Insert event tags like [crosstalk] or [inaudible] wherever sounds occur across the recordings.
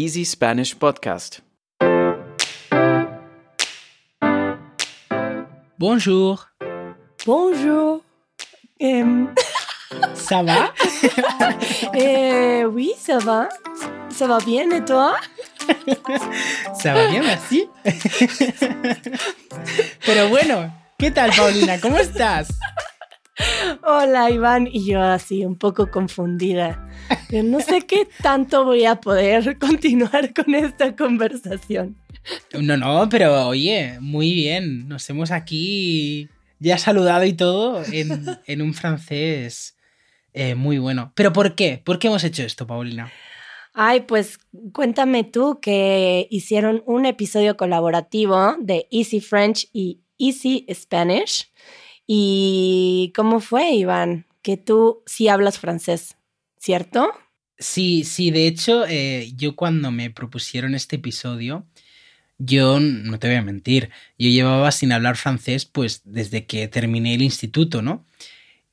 Easy Spanish Podcast. Bonjour. Bonjour. Euh, [laughs] Ça va [laughs] euh, oui, ça va. Ça va bien et toi [laughs] Ça va bien, merci. Pero bueno, ¿qué tal, Paulina? ¿Cómo estás? Hola, Iván. Y yo así, un poco confundida. Yo no sé qué tanto voy a poder [laughs] continuar con esta conversación. No, no, pero oye, muy bien. Nos hemos aquí ya saludado y todo en, [laughs] en un francés eh, muy bueno. ¿Pero por qué? ¿Por qué hemos hecho esto, Paulina? Ay, pues cuéntame tú que hicieron un episodio colaborativo de Easy French y Easy Spanish. ¿Y cómo fue, Iván? Que tú sí hablas francés, ¿cierto? Sí, sí, de hecho, eh, yo cuando me propusieron este episodio, yo no te voy a mentir, yo llevaba sin hablar francés pues desde que terminé el instituto, ¿no?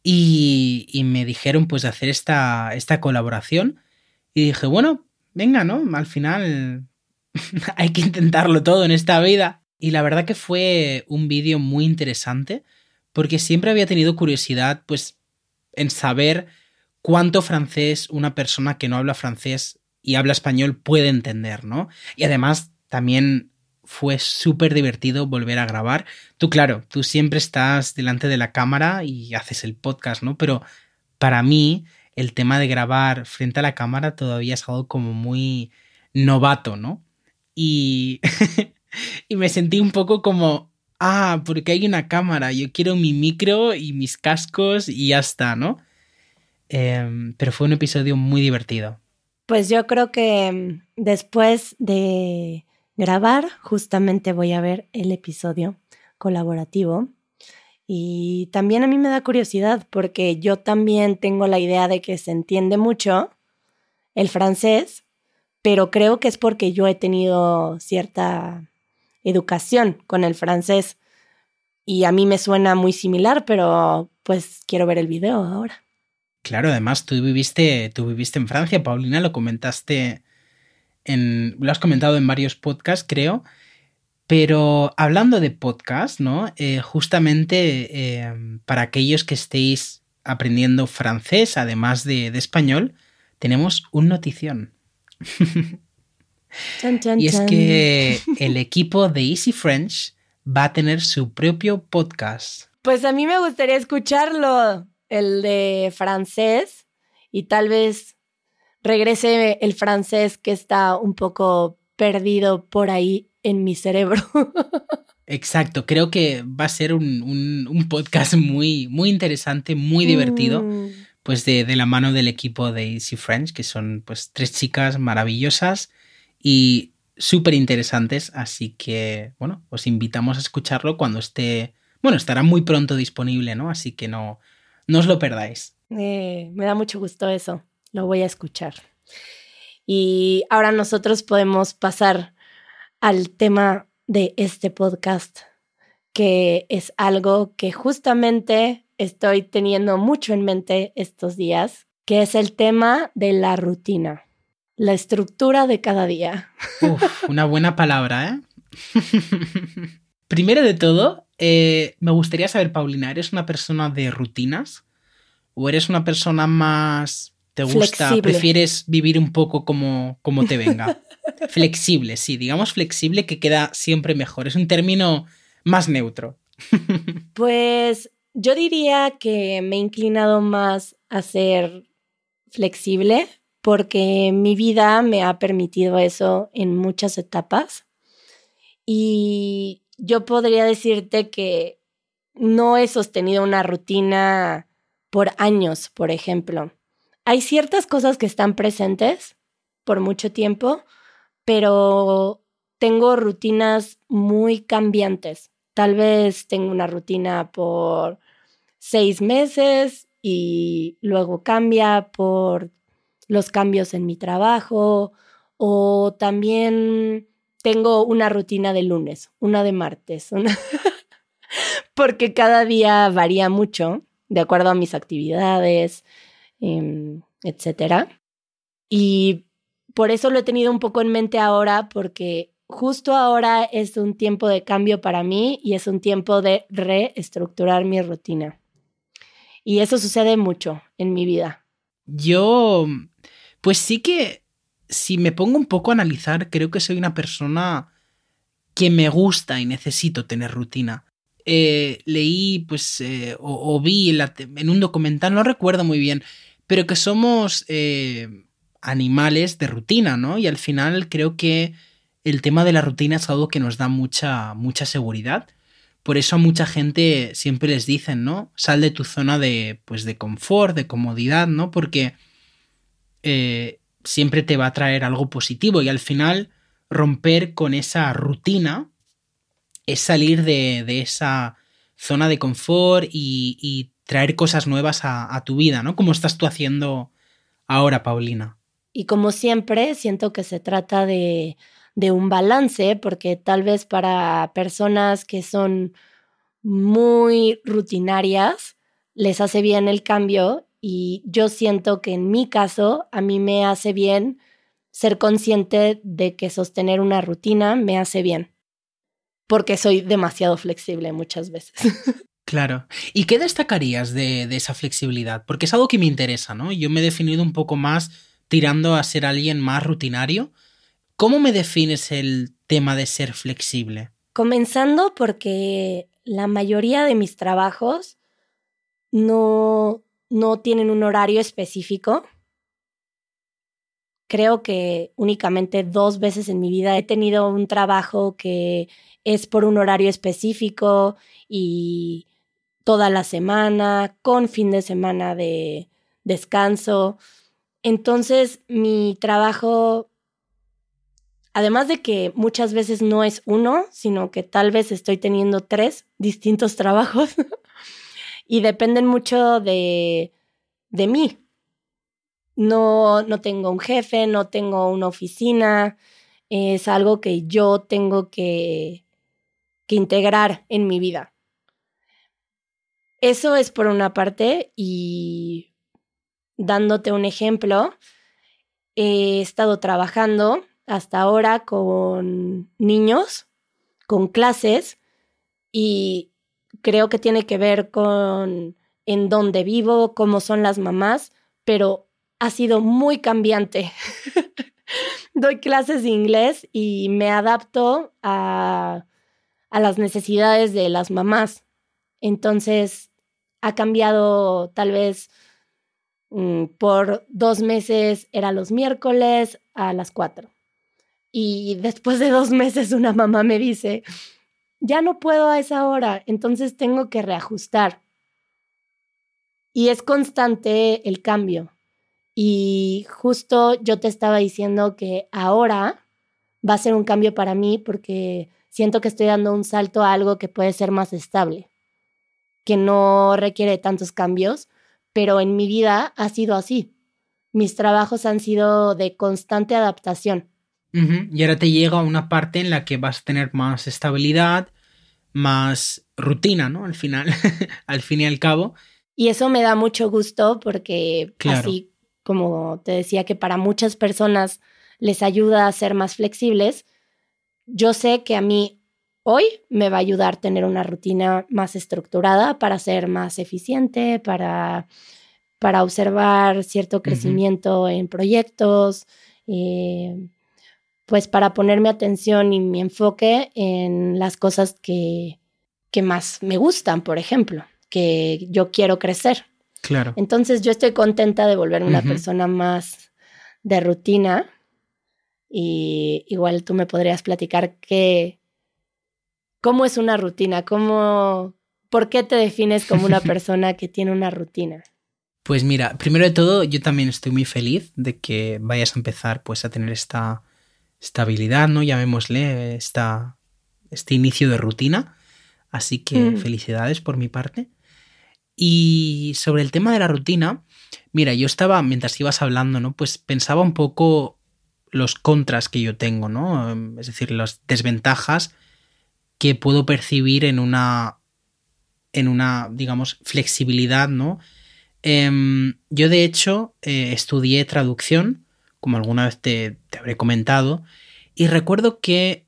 Y, y me dijeron pues hacer esta, esta colaboración y dije, bueno, venga, ¿no? Al final [laughs] hay que intentarlo todo en esta vida. Y la verdad que fue un vídeo muy interesante porque siempre había tenido curiosidad pues en saber cuánto francés una persona que no habla francés y habla español puede entender, ¿no? Y además también fue súper divertido volver a grabar. Tú, claro, tú siempre estás delante de la cámara y haces el podcast, ¿no? Pero para mí el tema de grabar frente a la cámara todavía es algo como muy novato, ¿no? Y, [laughs] y me sentí un poco como, ah, porque hay una cámara, yo quiero mi micro y mis cascos y ya está, ¿no? Eh, pero fue un episodio muy divertido. Pues yo creo que mm, después de grabar, justamente voy a ver el episodio colaborativo. Y también a mí me da curiosidad porque yo también tengo la idea de que se entiende mucho el francés, pero creo que es porque yo he tenido cierta educación con el francés y a mí me suena muy similar, pero pues quiero ver el video ahora. Claro, además tú viviste, tú viviste en Francia, Paulina, lo comentaste en, lo has comentado en varios podcasts, creo. Pero hablando de podcast, ¿no? Eh, justamente eh, para aquellos que estéis aprendiendo francés, además de, de español, tenemos un notición. [laughs] Chan, chan, y es chan. que el equipo de Easy French va a tener su propio podcast. Pues a mí me gustaría escucharlo, el de francés, y tal vez regrese el francés que está un poco perdido por ahí en mi cerebro. [laughs] Exacto, creo que va a ser un, un- un podcast muy, muy interesante, muy divertido, Mm. pues de, de la mano del equipo de Easy French, que son pues tres chicas maravillosas y súper interesantes, así que bueno, os invitamos a escucharlo cuando esté, bueno, estará muy pronto disponible, ¿no? Así que no, no os lo perdáis. Eh, me da mucho gusto eso. Lo voy a escuchar. Y ahora nosotros podemos pasar al tema de este podcast, que es algo que justamente estoy teniendo mucho en mente estos días, que es el tema de la rutina, la estructura de cada día. Uf, una buena palabra, ¿eh? [laughs] Primero de todo, eh, me gustaría saber, Paulina, ¿eres una persona de rutinas? ¿O eres una persona más... ¿Te gusta? Flexible. ¿Prefieres vivir un poco como, como te venga? [laughs] flexible, sí, digamos flexible que queda siempre mejor. Es un término más neutro. [laughs] Pues yo diría que me he inclinado más a ser flexible porque mi vida me ha permitido eso en muchas etapas. Y yo podría decirte que no he sostenido una rutina por años, por ejemplo. Hay ciertas cosas que están presentes por mucho tiempo, pero tengo rutinas muy cambiantes. Tal vez tengo una rutina por seis meses y luego cambia por los cambios en mi trabajo o también tengo una rutina de lunes, una de martes, una [laughs] porque cada día varía mucho de acuerdo a mis actividades, eh, etcétera. Y por eso lo he tenido un poco en mente ahora, porque justo ahora es un tiempo de cambio para mí y es un tiempo de reestructurar mi rutina. Y eso sucede mucho en mi vida. Yo, pues sí que, si me pongo un poco a analizar, creo que soy una persona que me gusta y necesito tener rutina. Eh, leí, pues, eh, o, vi en, un documental, no recuerdo muy bien, pero que somos eh, animales de rutina, ¿no? Y al final creo que el tema de la rutina es algo que nos da mucha, mucha seguridad. Por eso a mucha gente siempre les dicen, ¿no? Sal de tu zona de, pues, de confort, de comodidad, ¿no? Porque siempre te va a traer algo positivo y al final romper con esa rutina es salir de, de esa zona de confort y, traer cosas nuevas a, tu vida, ¿no? Como estás tú haciendo ahora, Paulina. Y como siempre, siento que se trata de, de un balance, porque tal vez para personas que son muy rutinarias, les hace bien el cambio y yo siento que en mi caso a mí me hace bien ser consciente de que sostener una rutina me hace bien, porque soy demasiado flexible muchas veces. [laughs] Claro. ¿Y qué destacarías de, de, esa flexibilidad? Porque es algo que me interesa, ¿no? Yo me he definido un poco más tirando a ser alguien más rutinario. ¿Cómo me defines el tema de ser flexible? Comenzando porque la mayoría de mis trabajos no, no tienen un horario específico. Creo que únicamente dos veces en mi vida he tenido un trabajo que es por un horario específico y toda la semana, con fin de semana de descanso. Entonces, mi trabajo, además de que muchas veces no es uno, sino que tal vez estoy teniendo tres distintos [laughs] trabajos y dependen mucho de, de mí. No, no tengo un jefe, no tengo una oficina, es algo que yo tengo que, que integrar en mi vida. Eso es por una parte y dándote un ejemplo, he estado trabajando hasta ahora con niños, con clases, y creo que tiene que ver con en dónde vivo, cómo son las mamás, pero ha sido muy cambiante. [laughs] Doy clases de inglés y me adapto a, a las necesidades de las mamás. Entonces, ha cambiado tal vez Mm, por dos meses era los miércoles a las cuatro. Y después de dos meses una mamá me dice, ya no puedo a esa hora, entonces tengo que reajustar. Y es constante el cambio. Y justo yo te estaba diciendo que ahora va a ser un cambio para mí porque siento que estoy dando un salto a algo que puede ser más estable, que no requiere tantos cambios, pero en mi vida ha sido así. Mis trabajos han sido de constante adaptación. Y ahora te llega una parte en la que vas a tener más estabilidad, más rutina, ¿no? Al final, [laughs] al fin y al cabo. Y eso me da mucho gusto porque así como te decía que para muchas personas les ayuda a ser más flexibles, yo sé que a mí hoy me va a ayudar a tener una rutina más estructurada para ser más eficiente, para, para observar cierto crecimiento en proyectos, eh, pues para ponerme atención y mi enfoque en las cosas que, que más me gustan, por ejemplo, que yo quiero crecer. Claro. Entonces yo estoy contenta de volverme una persona más de rutina. Y igual tú me podrías platicar qué, ¿Cómo es una rutina? ¿Cómo, ¿Por qué te defines como una [laughs] persona que tiene una rutina? Pues mira, primero de todo, yo también estoy muy feliz de que vayas a empezar pues a tener esta estabilidad, ¿no? Llamémosle esta, este inicio de rutina. Así que mm. felicidades por mi parte. Y sobre el tema de la rutina, mira, yo estaba, mientras ibas hablando, ¿no? Pues pensaba un poco los contras que yo tengo, ¿no? Es decir, las desventajas que puedo percibir en una, en una, digamos, flexibilidad, ¿no? Em, yo de hecho eh, estudié traducción como alguna vez te, te habré comentado, y recuerdo que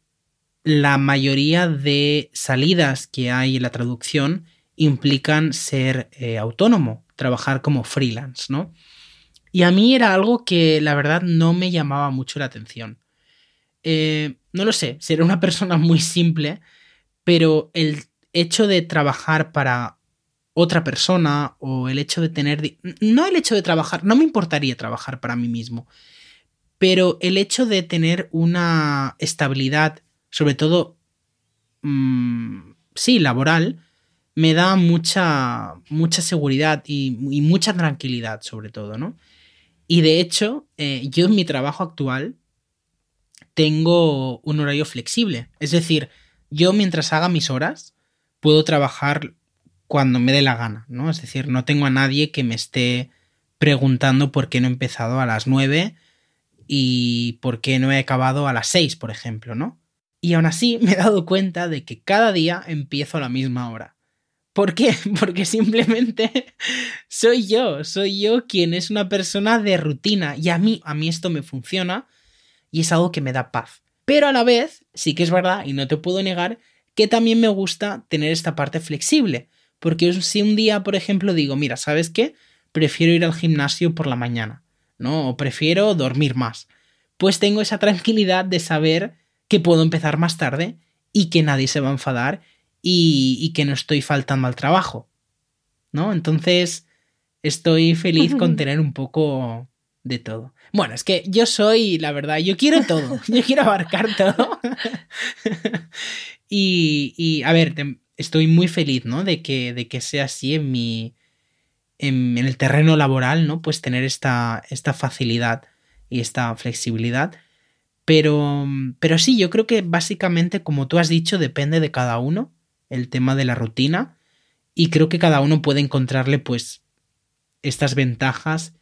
la mayoría de salidas que hay en la traducción implican ser eh, autónomo, trabajar como freelance, ¿no? Y a mí era algo que la verdad no me llamaba mucho la atención. Eh, no lo sé, ser una [laughs] persona muy simple, pero el hecho de trabajar para otra persona o el hecho de tener... No el hecho de trabajar, no me importaría trabajar para mí mismo, pero el hecho de tener una estabilidad, sobre todo, mmm, sí, laboral, me da mucha, mucha seguridad y, mucha tranquilidad, sobre todo, ¿no? Y de hecho, eh, yo en mi trabajo actual tengo un horario flexible. Es decir, yo mientras haga mis horas, puedo trabajar cuando me dé la gana, ¿no? Es decir, no tengo a nadie que me esté preguntando por qué no he empezado a las 9 y por qué no he acabado a las 6, por ejemplo, ¿no? Y aún así me he dado cuenta de que cada día empiezo a la misma hora. ¿Por qué? [laughs] Porque simplemente [laughs] soy yo, soy yo quien es una persona de rutina y a mí, a mí esto me funciona y es algo que me da paz. Pero a la vez, sí que es verdad y no te puedo negar que también me gusta tener esta parte flexible, porque si un día, por ejemplo, digo, mira, ¿sabes qué? Prefiero ir al gimnasio por la mañana, ¿no? O prefiero dormir más. Pues tengo esa tranquilidad de saber que puedo empezar más tarde y que nadie se va a enfadar y, que no estoy faltando al trabajo. ¿No? Entonces, estoy feliz con [laughs] tener un poco de todo. Bueno, es que yo soy, la verdad, yo quiero todo, [laughs] yo quiero abarcar todo. [laughs] y, y, a ver, estoy muy feliz, ¿no? De que, de que sea así en mi, en, el terreno laboral, ¿no? Pues tener esta, esta facilidad y esta flexibilidad. Pero, pero sí, yo creo que básicamente, como tú has dicho, depende de cada uno el tema de la rutina y creo que cada uno puede encontrarle pues estas ventajas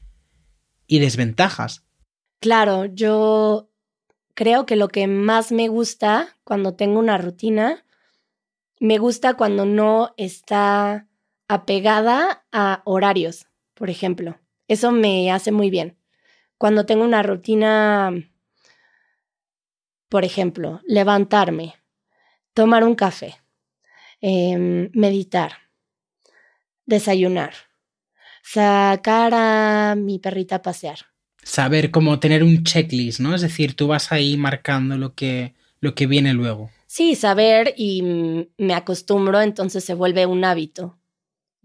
y desventajas. Claro, yo creo que lo que más me gusta cuando tengo una rutina, me gusta cuando no está apegada a horarios, por ejemplo. Eso me hace muy bien. Cuando tengo una rutina, por ejemplo, levantarme, tomar un café, eh, meditar, desayunar, sacar a mi perrita a pasear. Saber cómo tener un checklist, ¿no? Es decir, tú vas ahí marcando lo que, lo que viene luego. Sí, saber y me acostumbro, entonces se vuelve un hábito.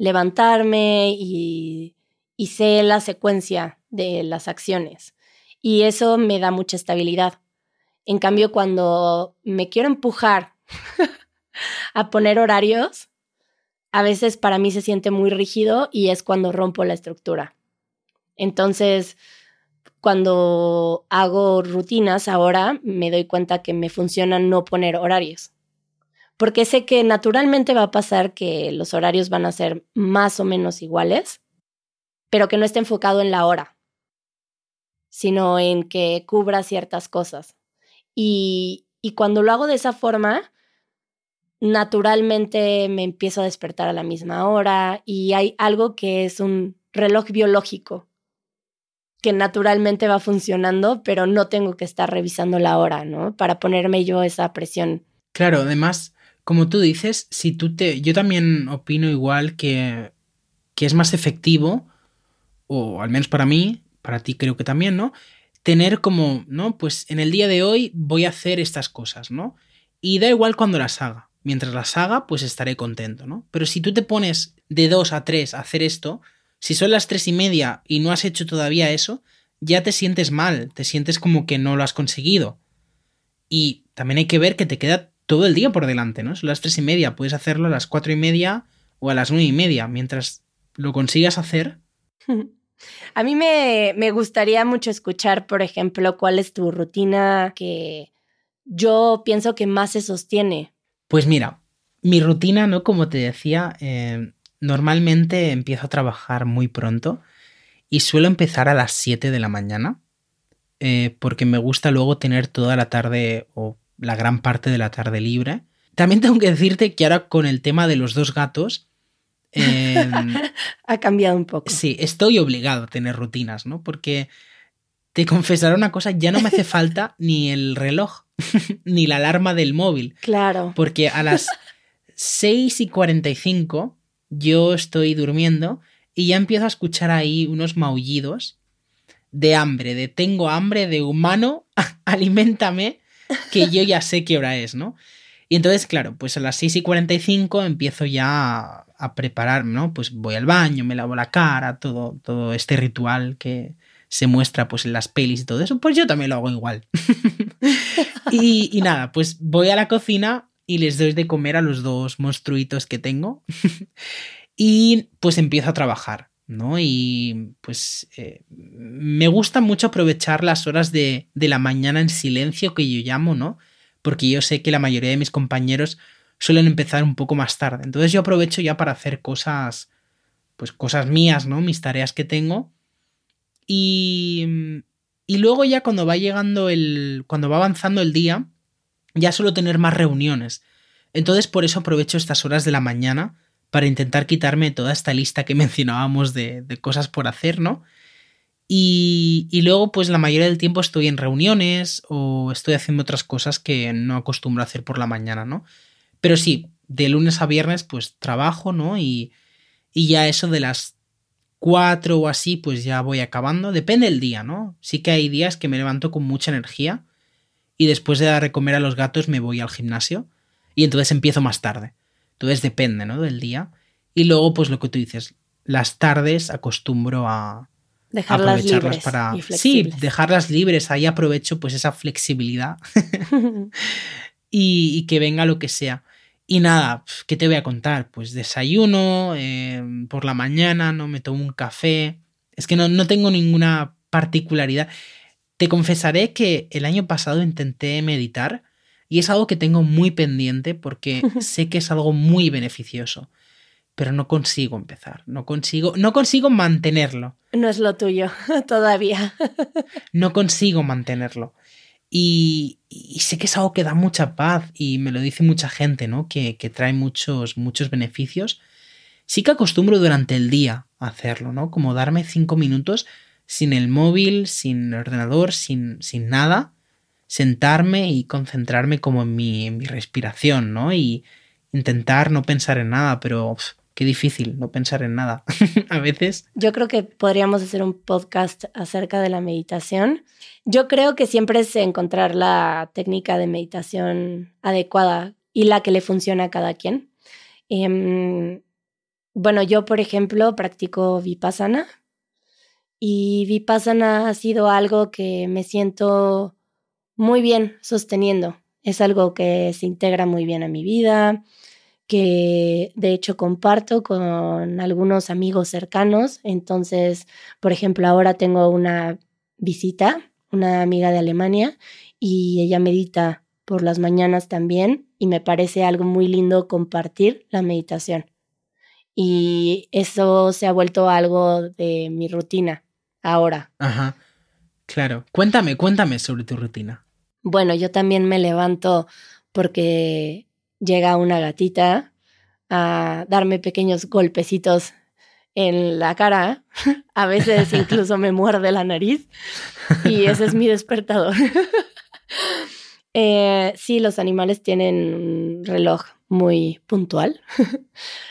Levantarme y, sé la secuencia de las acciones. Y eso me da mucha estabilidad. En cambio, cuando me quiero empujar [laughs] a poner horarios, a veces para mí se siente muy rígido y es cuando rompo la estructura. Entonces, cuando hago rutinas ahora, me doy cuenta que me funciona no poner horarios. Porque sé que naturalmente va a pasar que los horarios van a ser más o menos iguales, pero que no esté enfocado en la hora, sino en que cubra ciertas cosas. Y, y cuando lo hago de esa forma, naturalmente me empiezo a despertar a la misma hora y hay algo que es un reloj biológico que naturalmente va funcionando, pero no tengo que estar revisando la hora, ¿no? Para ponerme yo esa presión. Claro, además, como tú dices, si tú te yo también opino igual que que es más efectivo o al menos para mí, para ti creo que también, ¿no? Tener como, ¿no? Pues en el día de hoy voy a hacer estas cosas, ¿no? Y da igual cuando las haga mientras las haga, pues estaré contento, ¿no? Pero si tú te pones de 2 a 3 a hacer esto, si son las tres y media y no has hecho todavía eso, ya te sientes mal, te sientes como que no lo has conseguido. Y también hay que ver que te queda todo el día por delante, ¿no? Son las tres y media, puedes hacerlo a las cuatro y media o a las nueve y media, mientras lo consigas hacer. [laughs] A mí me, me gustaría mucho escuchar, por ejemplo, cuál es tu rutina que yo pienso que más se sostiene pues mira, mi rutina, ¿no? Como te decía, eh, normalmente empiezo a trabajar muy pronto y suelo empezar a las 7 de la mañana eh, porque me gusta luego tener toda la tarde o la gran parte de la tarde libre. También tengo que decirte que ahora con el tema de los dos gatos... Em, [laughs] ha cambiado un poco. Sí, estoy obligado a tener rutinas, ¿no? Porque te confesaré una cosa, ya no me hace falta [laughs] ni el reloj, [laughs] ni la alarma del móvil. Claro. Porque a las 6 y 45 yo estoy durmiendo y ya empiezo a escuchar ahí unos maullidos de hambre, de tengo hambre, de humano, alimentame, que yo ya sé qué hora es, ¿no? Y entonces, claro, pues a las 6 y 45 empiezo ya a, prepararme, ¿no? Pues voy al baño, me lavo la cara, todo, todo este ritual que se muestra pues en las pelis y todo eso, pues yo también lo hago igual. [laughs] y, y nada, pues voy a la cocina y les doy de comer a los dos monstruitos que tengo. [laughs] y pues empiezo a trabajar. ¿No? Y pues eh, me gusta mucho aprovechar las horas de, de, la mañana en silencio que yo llamo, ¿no? Porque yo sé que la mayoría de mis compañeros suelen empezar un poco más tarde. Entonces yo aprovecho ya para hacer cosas, pues cosas mías, ¿no? Mis tareas que tengo. Y, y luego ya cuando va llegando el, cuando va avanzando el día, ya suelo tener más reuniones. Entonces por eso aprovecho estas horas de la mañana para intentar quitarme toda esta lista que [laughs] mencionábamos de, cosas por hacer, ¿no? Y, luego, pues la mayoría del tiempo estoy en reuniones o estoy haciendo otras cosas que no acostumbro a hacer por la mañana, ¿no? Pero sí, de lunes a viernes, pues trabajo, ¿no? Y, ya eso de las cuatro o así, pues ya voy acabando. Depende del día, ¿no? Sí que hay días que me levanto con mucha energía y después de dar comer a los gatos me voy al gimnasio y entonces empiezo más tarde. Entonces depende, ¿no? Del día. Y luego, pues lo que tú dices, las tardes acostumbro a dejarlas aprovecharlas libres para. y sí, dejarlas libres. Ahí aprovecho pues esa flexibilidad [laughs] y, y, que venga lo que sea. Y nada, ¿qué te voy a contar? Pues desayuno, eh, por la mañana, ¿no? Me tomo un café. Es que no, no tengo ninguna particularidad. Te confesaré que el año pasado intenté meditar y es algo que tengo muy pendiente porque [laughs] sé que es algo muy beneficioso. Pero no consigo empezar, no consigo, no consigo mantenerlo. No es lo tuyo [laughs] todavía. no consigo mantenerlo. Y, y, sé que es algo que da mucha paz y me lo dice mucha gente, ¿no? Que, que trae muchos, muchos beneficios. Sí que acostumbro durante el día a hacerlo, ¿no? Como darme cinco minutos sin el móvil, sin ordenador, sin, sin nada sentarme y concentrarme como en mi, respiración, ¿no? Y intentar no pensar en nada, pero qué difícil no pensar en nada [laughs] a veces. Yo creo que podríamos hacer un podcast acerca de la meditación. Yo creo que siempre es encontrar la técnica de meditación adecuada y la que le funciona a cada quien. Eh, bueno, yo, por ejemplo, practico vipassana y vipassana ha sido algo que me siento muy bien sosteniendo. Es algo que se integra muy bien a mi vida, que de hecho comparto con algunos amigos cercanos. Entonces, por ejemplo, ahora tengo una visita, una amiga de Alemania, y ella medita por las mañanas también, y me parece algo muy lindo compartir la meditación. Y eso se ha vuelto algo de mi rutina ahora. Ajá. Claro. Cuéntame, cuéntame sobre tu rutina. Bueno, yo también me levanto porque llega una gatita a darme pequeños golpecitos en la cara. [laughs] A veces incluso me muerde la nariz y ese es mi despertador. [laughs] eh, sí, los animales tienen un reloj muy puntual. [laughs]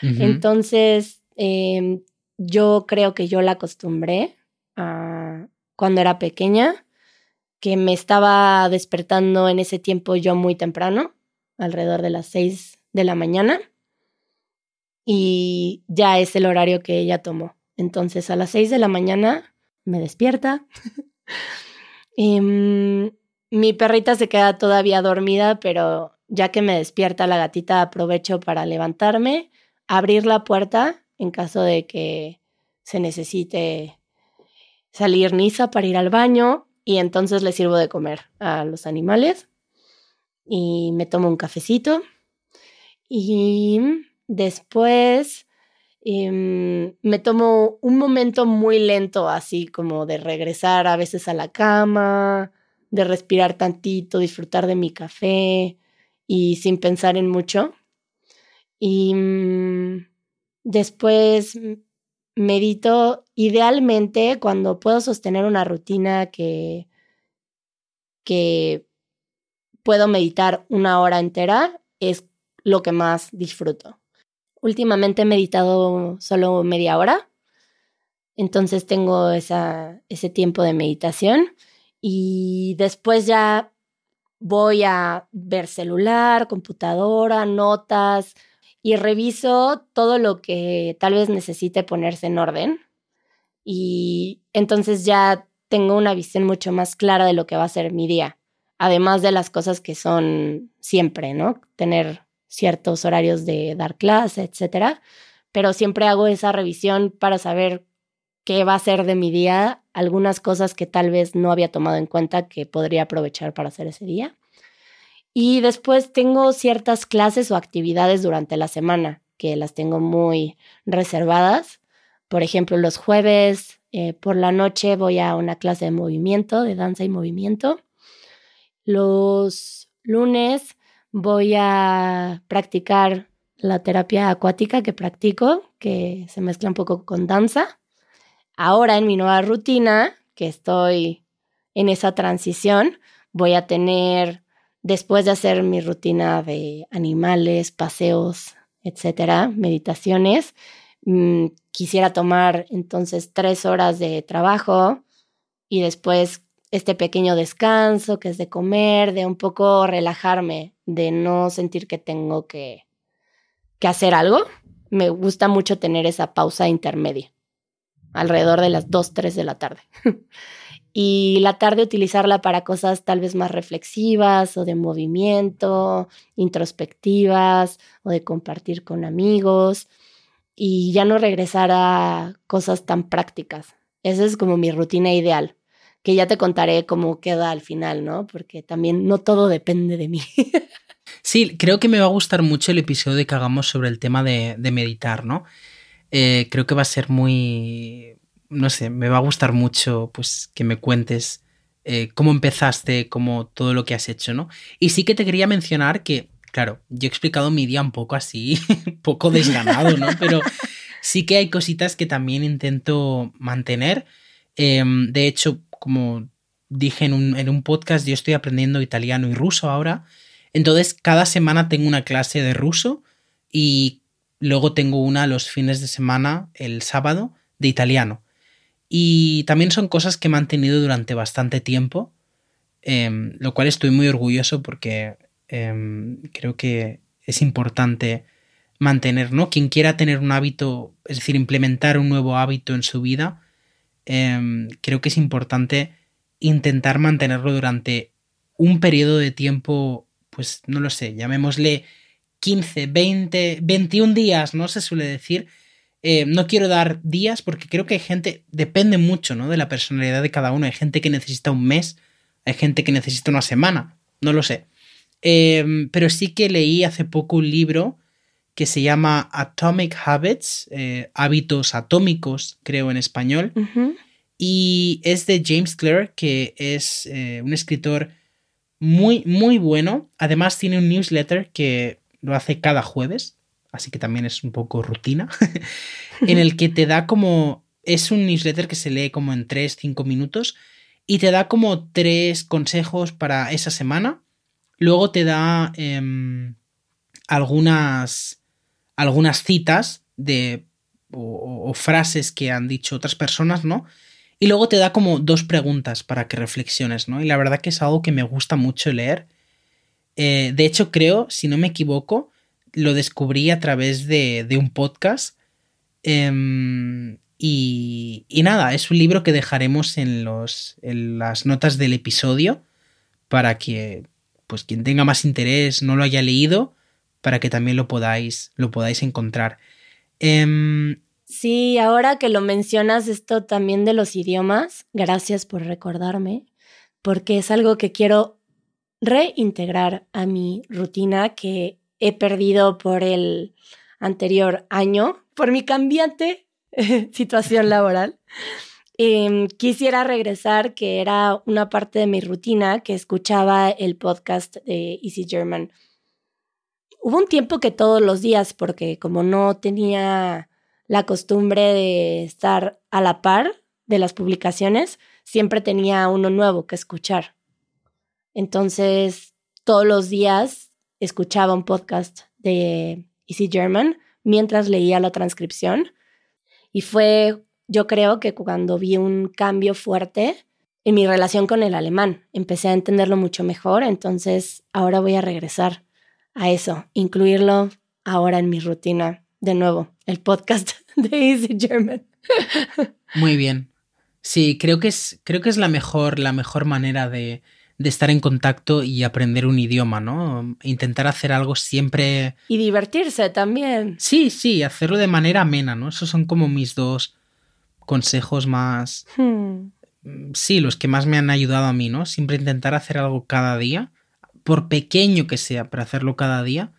Uh -huh. Entonces, eh, yo creo que yo la acostumbré a, cuando era pequeña que me estaba despertando en ese tiempo yo muy temprano, alrededor de las 6 de la mañana, y ya es el horario que ella tomó. Entonces a las 6 de la mañana me despierta. y, [laughs] um, mi perrita se queda todavía dormida, pero ya que me despierta la gatita aprovecho para levantarme, abrir la puerta en caso de que se necesite salir Nisa para ir al baño y entonces le sirvo de comer a los animales y me tomo un cafecito y después eh, me tomo un momento muy lento así como de regresar a veces a la cama, de respirar tantito, disfrutar de mi café y sin pensar en mucho. Y um, después medito idealmente cuando puedo sostener una rutina que, que puedo meditar una hora entera, es lo que más disfruto. Últimamente he meditado solo media hora, entonces tengo esa, ese tiempo de meditación y después ya voy a ver celular, computadora, notas y reviso todo lo que tal vez necesite ponerse en orden. Y entonces ya tengo una visión mucho más clara de lo que va a ser mi día, además de las cosas que son siempre, ¿no? Tener ciertos horarios de dar clase, etcétera, pero siempre hago esa revisión para saber qué va a ser de mi día, algunas cosas que tal vez no había tomado en cuenta que podría aprovechar para hacer ese día. Y después tengo ciertas clases o actividades durante la semana que las tengo muy reservadas. Por ejemplo, los jueves eh, por la noche voy a una clase de movimiento, de danza y movimiento. Los lunes voy a practicar la terapia acuática que practico, que se mezcla un poco con danza. Ahora en mi nueva rutina, que estoy en esa transición, voy a tener, después de hacer mi rutina de animales, paseos, etcétera, meditaciones, mm, quisiera tomar entonces tres horas de trabajo y después este pequeño descanso que es de comer, de un poco relajarme, de no sentir que tengo que, que hacer algo. Me gusta mucho tener esa pausa intermedia, alrededor de las 2, 3 de la tarde. [laughs] y la tarde utilizarla para cosas tal vez más reflexivas o de movimiento, introspectivas o de compartir con amigos y ya no regresar a cosas tan prácticas. Esa es como mi rutina ideal que ya te contaré cómo queda al final, ¿no? Porque también no todo depende de mí. [laughs] sí, creo que me va a gustar mucho el episodio que hagamos sobre el tema de, meditar, ¿no? Eh, creo que va a ser muy, no sé, me va a gustar mucho pues que me cuentes eh, cómo empezaste, cómo todo lo que has hecho, ¿no? Y sí que te quería mencionar que, claro, yo he explicado mi día un poco así, un [laughs] poco desganado, ¿no? Pero sí que hay cositas que también intento mantener. Em, de hecho, como dije en un, podcast, yo estoy aprendiendo italiano y ruso ahora. Entonces, cada semana tengo una clase de ruso y luego tengo una los fines de semana, el sábado, de italiano. Y también son cosas que he mantenido durante bastante tiempo, em, lo cual estoy muy orgulloso porque em, creo que es importante mantener, ¿no? Quien quiera tener un hábito, es decir, implementar un nuevo hábito en su vida, Em, creo que es importante intentar mantenerlo durante un periodo de tiempo, pues no lo sé, llamémosle 15, 20, 21 días, ¿no? Se suele decir. Eh, no quiero dar días porque creo que hay gente, depende mucho, ¿no? De la personalidad de cada uno. Hay gente que necesita un mes, hay gente que necesita una semana, no lo sé. Em, pero sí que leí hace poco un libro que se llama Atomic Habits, eh, hábitos atómicos, creo en español. Y es de James Clear, que es eh, un escritor muy, muy bueno. Además tiene un newsletter que lo hace cada jueves, así que también es un poco rutina, [laughs] en el que te da como... Es un newsletter que se lee como en 3-5 minutos y te da como tres consejos para esa semana. Luego te da em, algunas algunas citas de o, frases que han dicho otras personas, ¿no? Y luego te da como dos preguntas para que reflexiones, ¿no? Y la verdad que es algo que me gusta mucho leer. Eh, de hecho, creo, si no me equivoco, lo descubrí a través de, un podcast. Em, y, y, nada, es un libro que dejaremos en, los, en las notas del episodio para que pues quien tenga más interés no lo haya leído para que también lo podáis, lo podáis encontrar. Em, sí, ahora que lo mencionas esto también de los idiomas, gracias por recordarme, porque es algo que quiero reintegrar a mi rutina que he perdido por el anterior año, por mi cambiante [laughs] situación laboral. Em, quisiera regresar, que era una parte de mi rutina, que escuchaba el podcast de Easy German Hubo un tiempo que todos los días, porque como no tenía la costumbre de estar a la par de las publicaciones, siempre tenía uno nuevo que escuchar. Entonces, todos los días escuchaba un podcast de Easy German mientras leía la transcripción. Y fue, yo creo que cuando vi un cambio fuerte en mi relación con el alemán, empecé a entenderlo mucho mejor, entonces ahora voy a regresar a eso, incluirlo ahora en mi rutina de nuevo, el podcast [laughs] de Easy German. Muy bien. Sí, creo que es, creo que es la mejor, la mejor manera de, de estar en contacto y aprender un idioma, ¿no? Intentar hacer algo siempre. Y divertirse también. Sí, sí, hacerlo de manera amena, ¿no? Esos son como mis dos consejos más. Hmm. Sí, los que más me han ayudado a mí, ¿no? Siempre intentar hacer algo cada día, por pequeño que sea, pero hacerlo cada día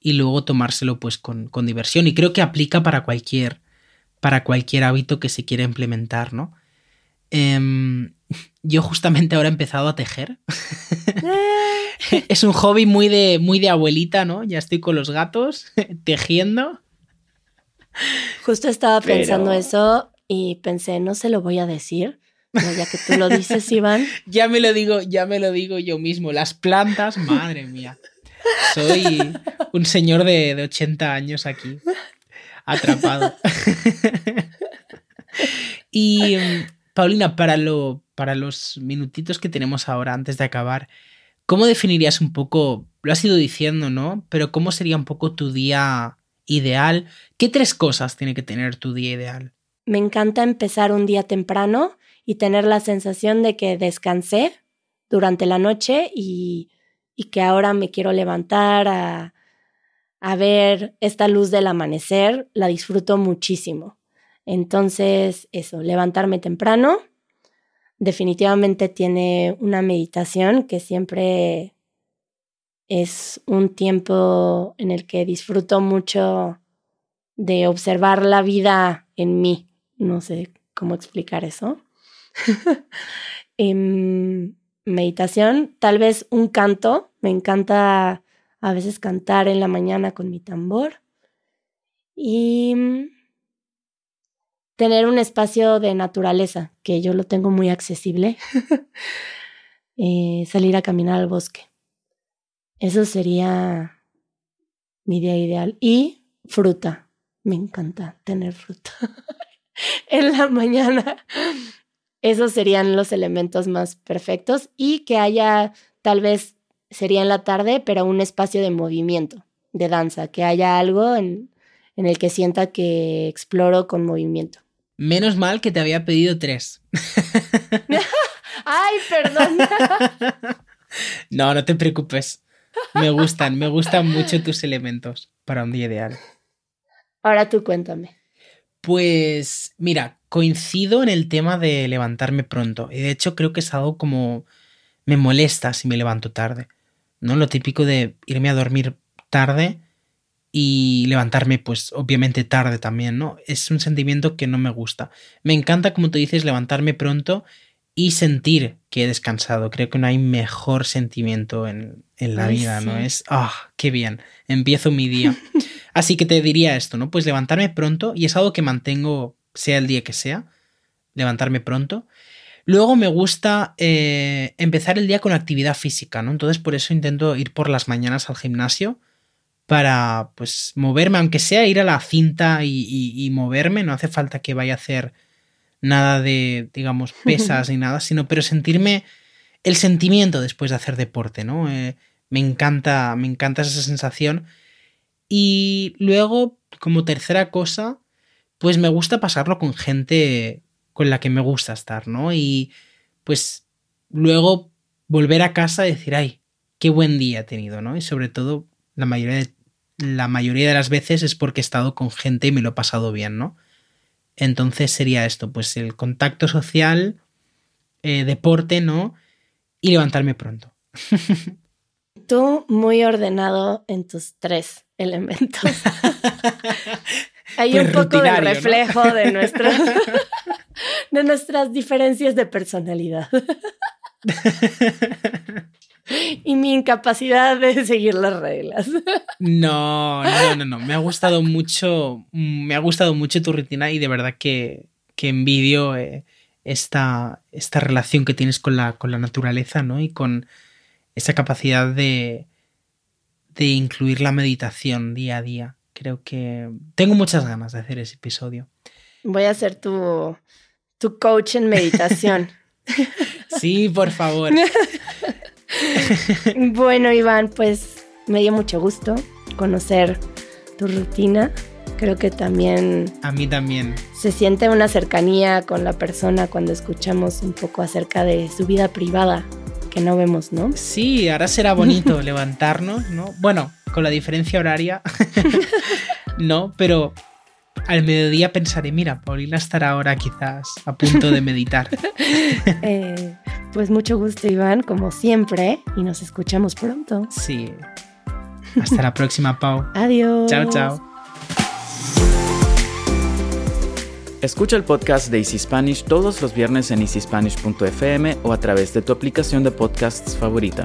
y luego tomárselo pues con, con diversión. Y creo que aplica para cualquier, para cualquier hábito que se quiera implementar, ¿no? Em, yo justamente ahora he empezado a tejer. [laughs] es un hobby muy de, muy de abuelita, ¿no? Ya estoy con los gatos [laughs] tejiendo. Justo estaba pensando eso y pensé, no se lo voy a decir. Pero ya que tú lo dices, [laughs] Iván. ya me lo digo, ya me lo digo yo mismo. Las plantas, madre mía. Soy un señor de, de 80 años aquí, atrapado. y Paulina, para, lo, para los minutitos que tenemos ahora antes de acabar, ¿cómo definirías un poco, lo has ido diciendo, ¿no? Pero ¿cómo sería un poco tu día ideal? ¿Qué tres cosas tiene que tener tu día ideal? Me encanta empezar un día temprano y tener la sensación de que descansé durante la noche y, y que ahora me quiero levantar a, a ver esta luz del amanecer, la disfruto muchísimo. Entonces, eso, levantarme temprano. Definitivamente tiene una meditación que siempre es un tiempo en el que disfruto mucho de observar la vida en mí. No sé cómo explicar eso. [laughs] Em, meditación, tal vez un canto. Me encanta a veces cantar en la mañana con mi tambor. Y tener un espacio de naturaleza, que yo lo tengo muy accesible, [laughs] eh, salir a caminar al bosque. Eso sería mi día ideal. Y fruta. Me encanta tener fruta [laughs] en la mañana. Esos serían los elementos más perfectos y que haya, tal vez sería en la tarde, pero un espacio de movimiento, de danza, que haya algo en, en el que sienta que exploro con movimiento. Menos mal que te había pedido tres. [laughs] Ay, perdón. [laughs] no, no te preocupes. Me gustan, me gustan mucho tus elementos para un día ideal. Ahora tú cuéntame. Pues mira, coincido en el tema de levantarme pronto. Y de hecho creo que es algo como me molesta si me levanto tarde. ¿No? Lo típico de irme a dormir tarde y levantarme pues obviamente tarde también, ¿no? Es un sentimiento que no me gusta. Me encanta, como tú dices, levantarme pronto y sentir que he descansado. Creo que no hay mejor sentimiento en, en la vida, ¿no? Es, ah, qué bien, empiezo mi día. [laughs] Así que te diría esto, ¿no? Pues levantarme pronto y es algo que mantengo sea el día que sea, levantarme pronto. Luego me gusta eh, empezar el día con actividad física, ¿no? Entonces por eso intento ir por las mañanas al gimnasio para pues moverme, aunque sea ir a la cinta y, moverme, no hace falta que vaya a hacer nada de, digamos, [laughs] pesas ni nada, sino pero sentirme el sentimiento después de hacer deporte, ¿no? Eh, me encanta, me encanta esa sensación. Y luego, como tercera cosa, pues me gusta pasarlo con gente con la que me gusta estar, ¿no? Y pues luego volver a casa y decir, ay, qué buen día he tenido, ¿no? Y sobre todo la mayoría de, la mayoría de las veces es porque he estado con gente y me lo he pasado bien, ¿no? Entonces sería esto, pues el contacto social, eh, deporte, ¿no? Y levantarme pronto. [laughs] Tú muy ordenado en tus tres elementos. [laughs] Hay pues un poco de reflejo de, [laughs] de nuestras diferencias de personalidad. [laughs] y mi incapacidad de seguir las reglas. [laughs] No, no, no, no. Me ha gustado mucho, me ha gustado mucho tu rutina y de verdad que, que envidio eh, esta, esta relación que tienes con la, con la naturaleza, ¿no? Y con esa capacidad de, de incluir la meditación día a día. Creo que tengo muchas ganas de hacer ese episodio. Voy a ser tu, tu coach en meditación. [laughs] sí, por favor. [laughs] bueno, Iván, pues me dio mucho gusto conocer tu rutina. Creo que también... A mí también. Se siente una cercanía con la persona cuando escuchamos un poco acerca de su vida privada que no vemos, ¿no? Sí, ahora será bonito [laughs] levantarnos, ¿no? Bueno, con la diferencia horaria, [laughs] no, pero al mediodía pensaré, mira, Paulina estará ahora quizás a punto de meditar. Eh, pues mucho gusto, Iván, como siempre, y nos escuchamos pronto. Sí. Hasta la próxima, Pau. [laughs] Adiós. Chao, chao. Escucha el podcast de Easy Spanish todos los viernes en easyspanish.fm o a través de tu aplicación de podcasts favorita.